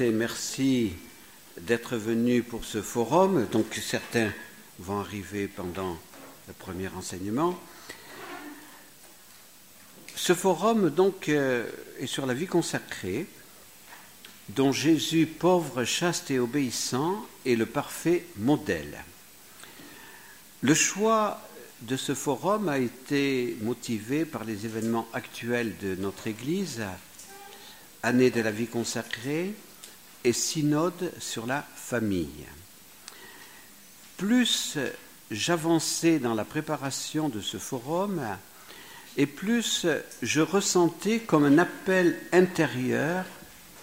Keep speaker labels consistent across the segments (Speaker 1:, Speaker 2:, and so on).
Speaker 1: et merci d'être venus pour ce forum. Donc certains vont arriver pendant le premier enseignement. Ce forum donc euh, est sur la vie consacrée dont Jésus, pauvre, chaste et obéissant, est le parfait modèle. Le choix de ce forum a été motivé par les événements actuels de notre Église année de la vie consacrée et synode sur la famille. Plus j'avançais dans la préparation de ce forum, et plus je ressentais comme un appel intérieur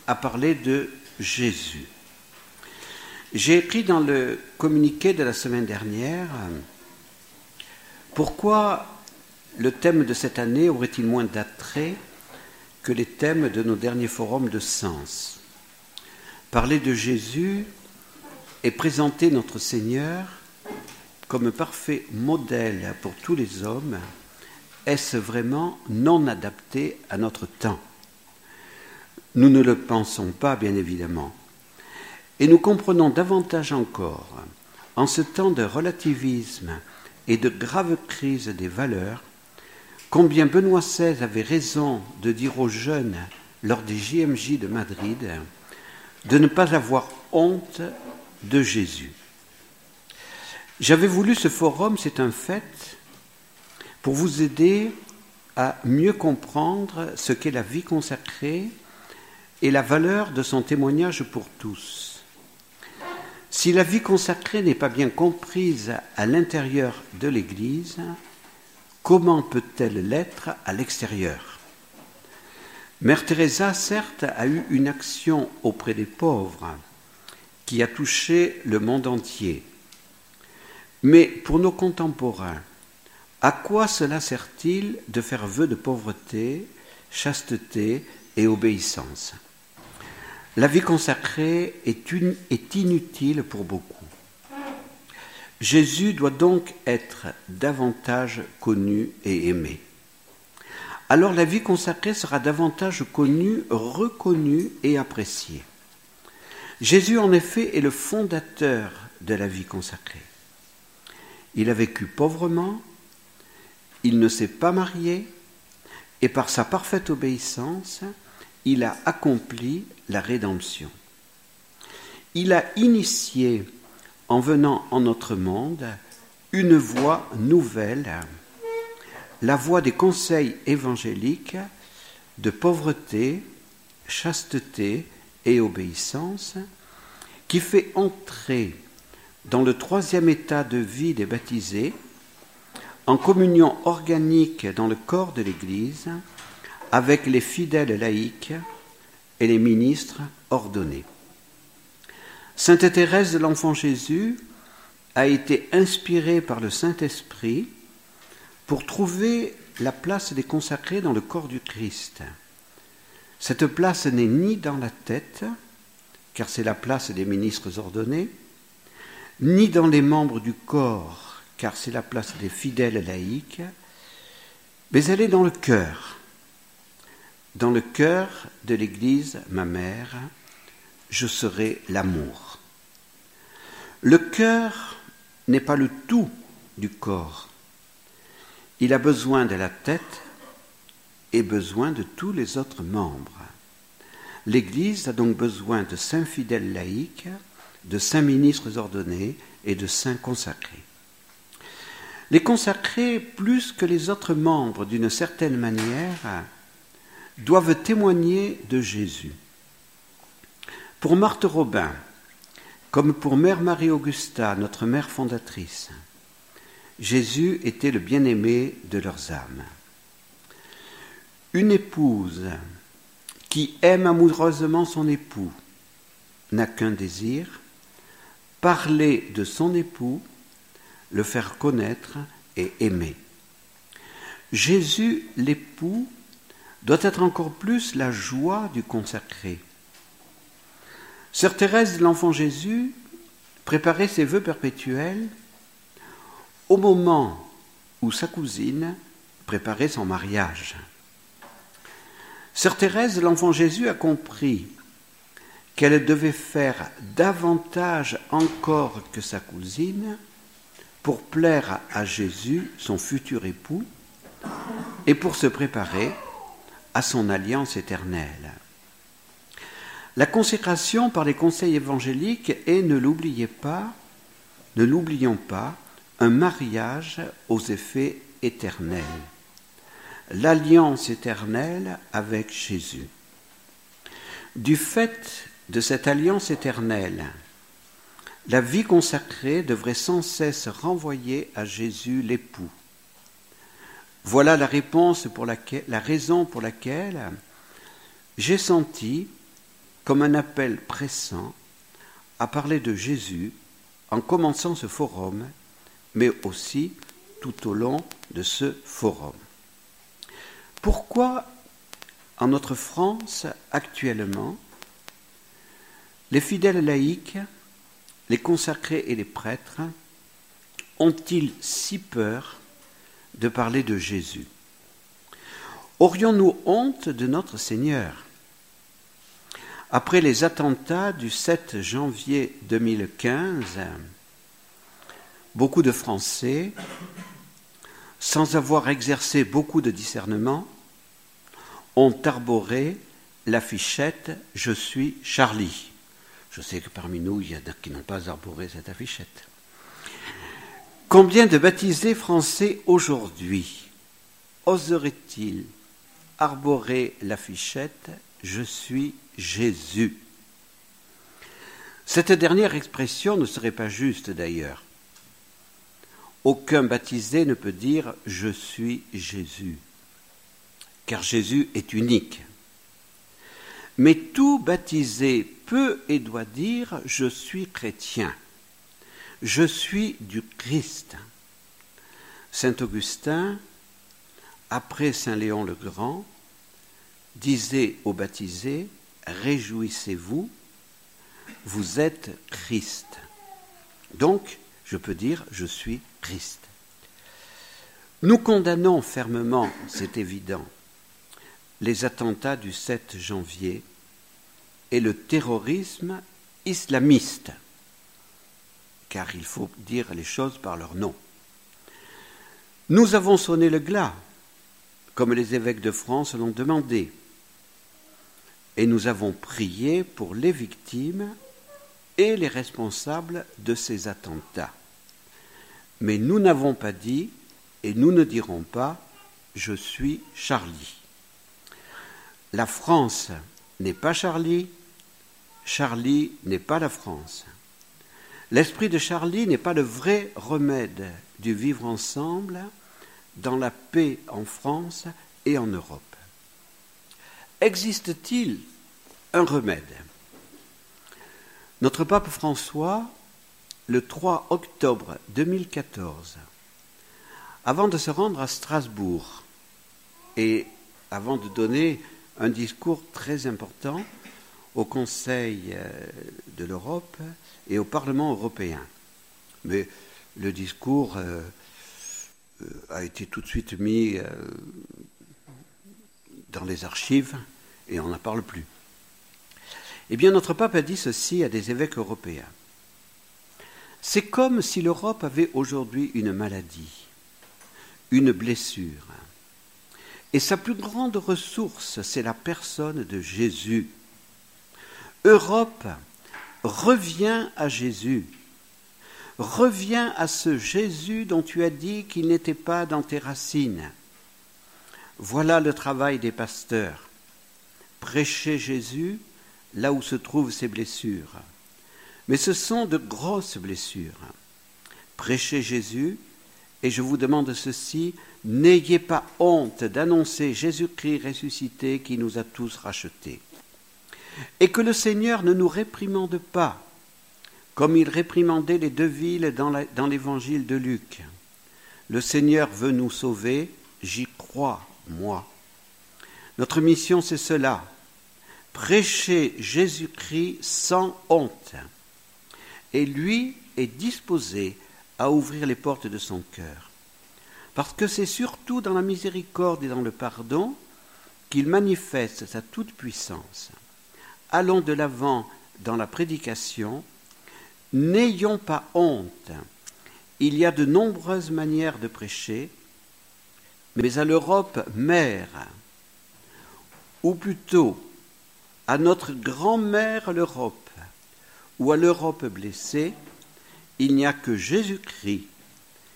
Speaker 1: à parler de Jésus. J'ai écrit dans le communiqué de la semaine dernière pourquoi le thème de cette année aurait-il moins d'attrait que les thèmes de nos derniers forums de sens? Parler de Jésus et présenter notre Seigneur comme parfait modèle pour tous les hommes, est-ce vraiment non adapté à notre temps? Nous ne le pensons pas, bien évidemment. Et nous comprenons davantage encore, en ce temps de relativisme et de grave crise des valeurs, Combien Benoît XVI avait raison de dire aux jeunes lors des JMJ de Madrid de ne pas avoir honte de Jésus. J'avais voulu ce forum, c'est un fait, pour vous aider à mieux comprendre ce qu'est la vie consacrée et la valeur de son témoignage pour tous. Si la vie consacrée n'est pas bien comprise à l'intérieur de l'Église, comment peut-elle l'être à l'extérieur? Mère Teresa, certes, a eu une action auprès des pauvres qui a touché le monde entier. Mais pour nos contemporains, à quoi cela sert-il de faire vœu de pauvreté, chasteté et obéissance? La vie consacrée est, est inutile pour beaucoup. Jésus doit donc être davantage connu et aimé. Alors la vie consacrée sera davantage connue, reconnue et appréciée. Jésus, en effet, est le fondateur de la vie consacrée. Il a vécu pauvrement, il ne s'est pas marié, et par sa parfaite obéissance, il a accompli la rédemption. Il a initié en venant en notre monde une voie nouvelle, la voie des conseils évangéliques de pauvreté, chasteté et obéissance, qui fait entrer dans le troisième état de vie des baptisés, en communion organique dans le corps de l'Église, avec les fidèles laïcs et les ministres ordonnés. Sainte Thérèse de l'Enfant Jésus a été inspirée par le Saint-Esprit pour trouver la place des consacrés dans le corps du Christ. Cette place n'est ni dans la tête, car c'est la place des ministres ordonnés, ni dans les membres du corps, car c'est la place des fidèles laïcs, mais elle est dans le cœur, dans le cœur de l'Église, ma mère, je serai l'amour. Le cœur n'est pas le tout du corps. Il a besoin de la tête et besoin de tous les autres membres. L'Église a donc besoin de saints fidèles laïcs, de saints ministres ordonnés et de saints consacrés. Les consacrés, plus que les autres membres d'une certaine manière, doivent témoigner de Jésus. Pour Marthe Robin, comme pour Mère Marie-Augusta, notre mère fondatrice, Jésus était le bien-aimé de leurs âmes. Une épouse qui aime amoureusement son époux n'a qu'un désir, parler de son époux, le faire connaître et aimer. Jésus, l'époux, doit être encore plus la joie du consacré, Sœur Thérèse l'Enfant Jésus préparait ses vœux perpétuels au moment où sa cousine préparait son mariage. Sœur Thérèse l'Enfant Jésus a compris qu'elle devait faire davantage encore que sa cousine pour plaire à Jésus, son futur époux, et pour se préparer à son alliance éternelle. La consécration par les conseils évangéliques est, ne l'oubliez pas, ne l'oublions pas, un mariage aux effets éternels. L'alliance éternelle avec Jésus. Du fait de cette alliance éternelle, la vie consacrée devrait sans cesse renvoyer à Jésus l'époux. Voilà la réponse pour la raison pour laquelle j'ai senti comme un appel pressant à parler de Jésus en commençant ce forum, mais aussi tout au long de ce forum. Pourquoi en notre France actuellement, les fidèles laïcs, les consacrés et les prêtres ont-ils si peur de parler de Jésus? Aurions-nous honte de notre Seigneur? Après les attentats du 7 janvier 2015, beaucoup de Français, sans avoir exercé beaucoup de discernement, ont arboré l'affichette Je suis Charlie. Je sais que parmi nous, il y en a qui n'ont pas arboré cette affichette. Combien de baptisés français aujourd'hui oseraient-ils arborer l'affichette Je suis Jésus Cette dernière expression ne serait pas juste d'ailleurs. Aucun baptisé ne peut dire Je suis Jésus, car Jésus est unique. Mais tout baptisé peut et doit dire Je suis chrétien, je suis du Christ. Saint Augustin, après Saint Léon le Grand, disait aux baptisés Réjouissez-vous, vous êtes Christ. Donc, je peux dire Je suis Nous condamnons fermement, c'est évident, les attentats du 7 janvier et le terrorisme islamiste, car il faut dire les choses par leur nom. Nous avons sonné le glas, comme les évêques de France l'ont demandé, et nous avons prié pour les victimes et les responsables de ces attentats. Mais nous n'avons pas dit, et nous ne dirons pas, je suis Charlie. La France n'est pas Charlie, Charlie n'est pas la France. L'esprit de Charlie n'est pas le vrai remède du vivre ensemble dans la paix en France et en Europe. Existe-t-il un remède? Notre pape François, le 3 octobre 2014, avant de se rendre à Strasbourg et avant de donner un discours très important, au Conseil euh, de l'Europe et au Parlement européen. Mais le discours euh, euh, a été tout de suite mis dans les archives et on n'en parle plus. Eh bien, notre pape a dit ceci à des évêques européens. C'est comme si l'Europe avait aujourd'hui une maladie, une blessure. Et sa plus grande ressource, c'est la personne de Jésus. Europe, reviens à Jésus. Reviens à ce Jésus dont tu as dit qu'il n'était pas dans tes racines. Voilà le travail des pasteurs. Prêcher Jésus là où se trouvent ses blessures. Mais ce sont de grosses blessures. Prêchez Jésus, et je vous demande ceci, n'ayez pas honte d'annoncer Jésus-Christ ressuscité qui nous a tous rachetés et que le Seigneur ne nous réprimande pas, comme il réprimandait les deux villes dans l'évangile de Luc. Le Seigneur veut nous sauver, j'y crois, moi. Notre mission, c'est cela, prêcher Jésus-Christ sans honte. Et lui est disposé à ouvrir les portes de son cœur. Parce que c'est surtout dans la miséricorde et dans le pardon qu'il manifeste sa toute-puissance allons de l'avant dans la prédication, n'ayons pas honte. Il y a de nombreuses manières de prêcher, mais à l'Europe mère, ou plutôt à notre grand-mère l'Europe, ou à l'Europe blessée, il n'y a que Jésus-Christ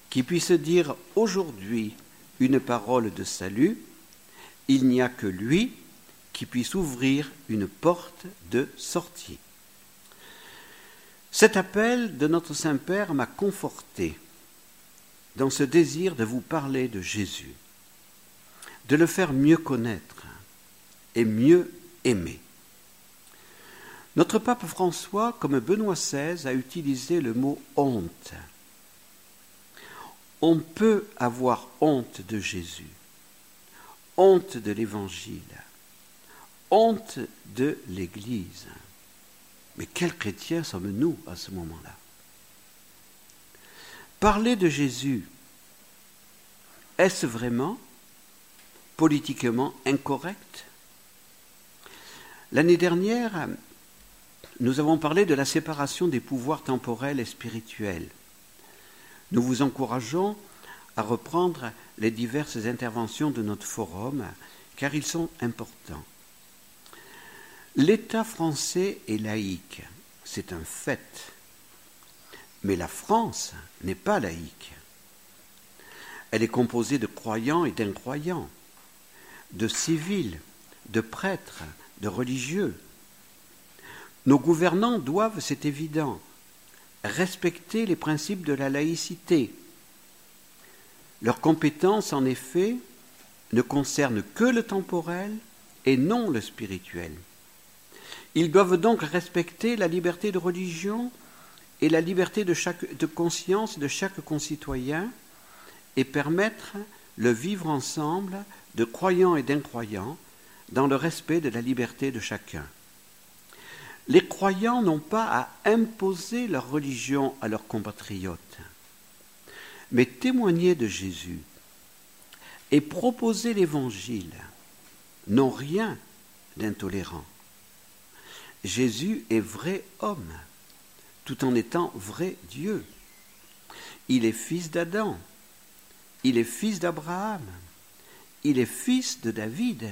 Speaker 1: qui puisse dire aujourd'hui une parole de salut, il n'y a que lui qui puisse ouvrir une porte de sortie. Cet appel de notre Saint-Père m'a conforté dans ce désir de vous parler de Jésus, de le faire mieux connaître et mieux aimer. Notre pape François, comme Benoît XVI, a utilisé le mot honte. On peut avoir honte de Jésus, honte de l'Évangile, honte de l'Église. Mais quels chrétiens sommes-nous à ce moment-là? Parler de Jésus, est-ce vraiment politiquement incorrect? L'année dernière, nous avons parlé de la séparation des pouvoirs temporels et spirituels. Nous vous encourageons à reprendre les diverses interventions de notre forum, car ils sont importants. L'État français est laïque, c'est un fait. Mais la France n'est pas laïque. Elle est composée de croyants et d'incroyants, de civils, de prêtres, de religieux. Nos gouvernants doivent, c'est évident, respecter les principes de la laïcité. Leurs compétences, en effet, ne concernent que le temporel et non le spirituel. Ils doivent donc respecter la liberté de religion et la liberté de, de conscience de chaque concitoyen et permettre le vivre ensemble de croyants et d'incroyants dans le respect de la liberté de chacun. Les croyants n'ont pas à imposer leur religion à leurs compatriotes, mais témoigner de Jésus et proposer l'Évangile n'ont rien d'intolérant. Jésus est vrai homme, tout en étant vrai Dieu. Il est fils d'Adam, il est fils d'Abraham, il est fils de David,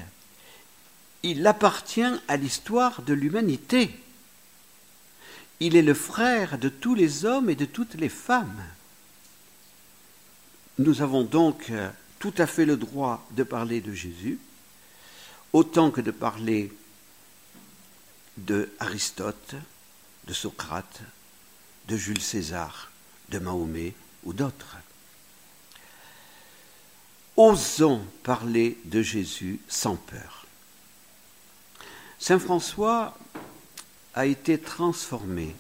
Speaker 1: il appartient à l'histoire de l'humanité. Il est le frère de tous les hommes et de toutes les femmes. Nous avons donc euh, tout à fait le droit de parler de Jésus, autant que de parler de Aristote, de Socrate, de Jules César, de Mahomet ou d'autres. Osons parler de Jésus sans peur. Saint François a été transformé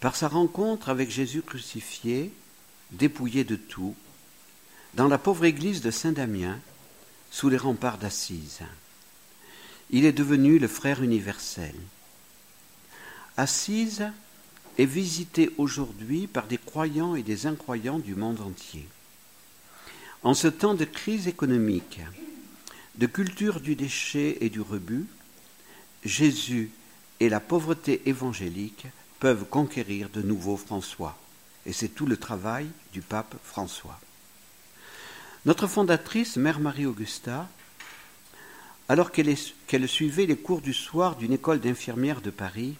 Speaker 1: par sa rencontre avec Jésus crucifié, dépouillé de tout, dans la pauvre église de Saint-Damien, sous les remparts d'Assise. Il est devenu le frère universel. Assise est visité aujourd'hui par des croyants et des incroyants du monde entier. En ce temps de crise économique, de culture du déchet et du rebut, Jésus et la pauvreté évangélique peuvent conquérir de nouveau François. Et c'est tout le travail du pape François. Notre fondatrice, Mère Marie-Augusta, alors qu'elle suivait les cours du soir d'une école d'infirmières de Paris,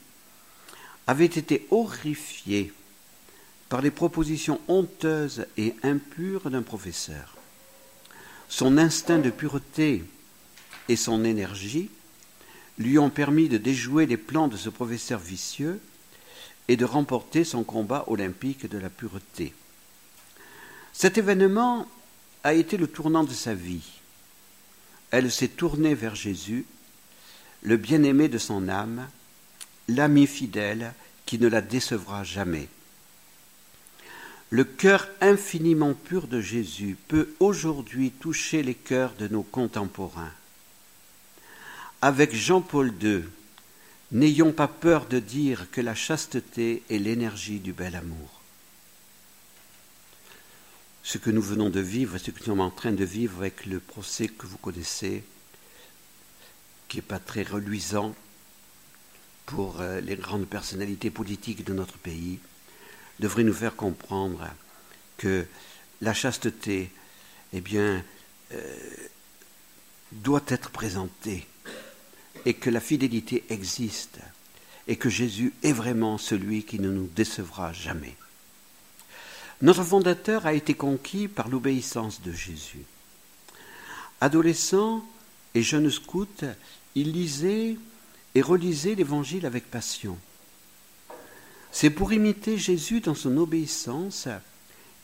Speaker 1: avait été horrifiée par les propositions honteuses et impures d'un professeur. Son instinct de pureté et son énergie lui ont permis de déjouer les plans de ce professeur vicieux et de remporter son combat olympique de la pureté. Cet événement a été le tournant de sa vie elle s'est tournée vers Jésus, le bien-aimé de son âme, l'ami fidèle qui ne la décevra jamais. Le cœur infiniment pur de Jésus peut aujourd'hui toucher les cœurs de nos contemporains. Avec Jean-Paul II, n'ayons pas peur de dire que la chasteté est l'énergie du bel amour. Ce que nous venons de vivre, ce que nous sommes en train de vivre avec le procès que vous connaissez, qui n'est pas très reluisant pour euh, les grandes personnalités politiques de notre pays devrait nous faire comprendre que la chasteté, eh bien, euh, doit être présentée et que la fidélité existe et que Jésus est vraiment celui qui ne nous décevra jamais. Notre fondateur a été conquis par l'obéissance de Jésus. Adolescent et jeune scout, il lisait et relisait l'Évangile avec passion. C'est pour imiter Jésus dans son obéissance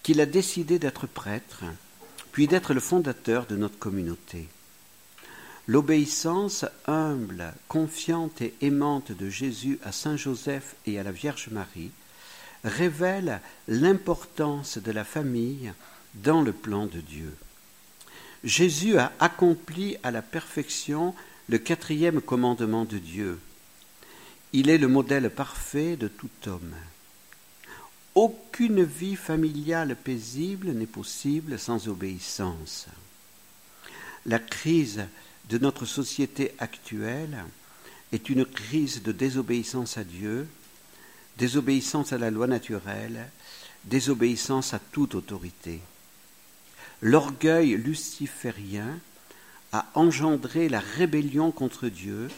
Speaker 1: qu'il a décidé d'être prêtre, puis d'être le fondateur de notre communauté. L'obéissance humble, confiante et aimante de Jésus à Saint Joseph et à la Vierge Marie révèle l'importance de la famille dans le plan de Dieu. Jésus a accompli à la perfection le quatrième commandement de Dieu. Il est le modèle parfait de tout homme. Aucune vie familiale paisible n'est possible sans obéissance. La crise de notre société actuelle est une crise de désobéissance à Dieu, désobéissance à la loi naturelle, désobéissance à toute autorité. L'orgueil luciférien a engendré la rébellion contre Dieu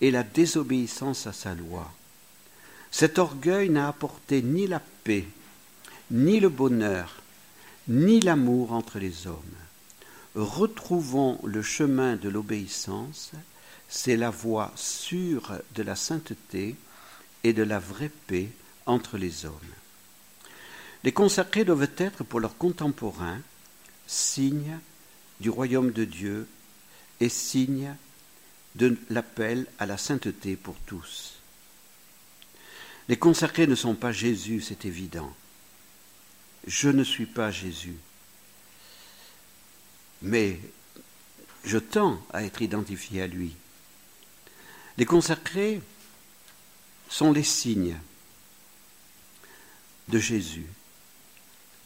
Speaker 1: et la désobéissance à sa loi. Cet orgueil n'a apporté ni la paix, ni le bonheur, ni l'amour entre les hommes. Retrouvons le chemin de l'obéissance, c'est la voie sûre de la sainteté et de la vraie paix entre les hommes. Les consacrés doivent être pour leurs contemporains signe du royaume de Dieu et signe de l'appel à la sainteté pour tous. Les consacrés ne sont pas Jésus, c'est évident. Je ne suis pas Jésus. Mais je tends à être identifié à lui. Les consacrés sont les signes de Jésus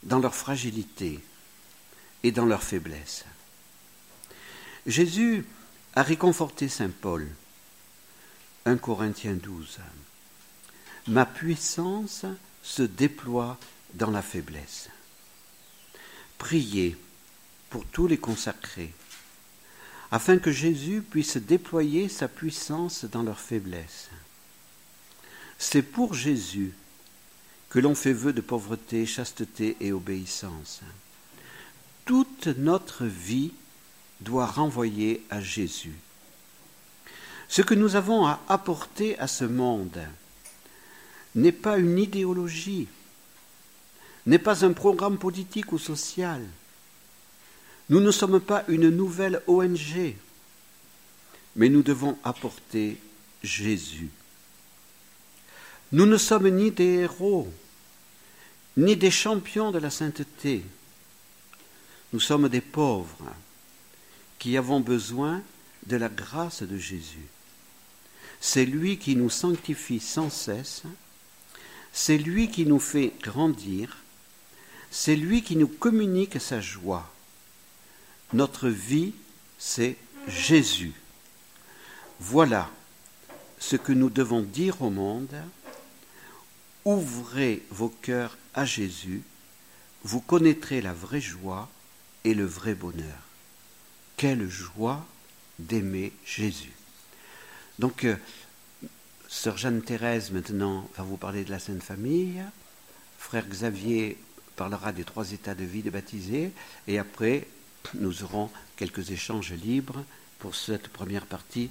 Speaker 1: dans leur fragilité, et dans leur faiblesse. Jésus a réconforté Saint Paul. 1 Corinthiens 12. Ma puissance se déploie dans la faiblesse. Priez pour tous les consacrés, afin que Jésus puisse déployer sa puissance dans leur faiblesse. C'est pour Jésus que l'on fait vœu de pauvreté, chasteté et obéissance toute notre vie doit renvoyer à Jésus. Ce que nous avons à apporter à ce monde n'est pas une idéologie, n'est pas un programme politique ou social. Nous ne sommes pas une nouvelle ONG, mais nous devons apporter Jésus. Nous ne sommes ni des héros, ni des champions de la sainteté. Nous sommes des pauvres qui avons besoin de la grâce de Jésus. C'est lui qui nous sanctifie sans cesse, c'est lui qui nous fait grandir, c'est lui qui nous communique sa joie. Notre vie, c'est Jésus. Voilà ce que nous devons dire au monde. Ouvrez vos cœurs à Jésus, vous connaîtrez la vraie joie et le vrai bonheur. Quelle joie d'aimer Jésus. Donc, euh, Sœur Jeanne-Thérèse, maintenant, va vous parler de la Sainte Famille. Frère Xavier parlera des trois états de vie des baptisés. Et après, nous aurons quelques échanges libres pour cette première partie.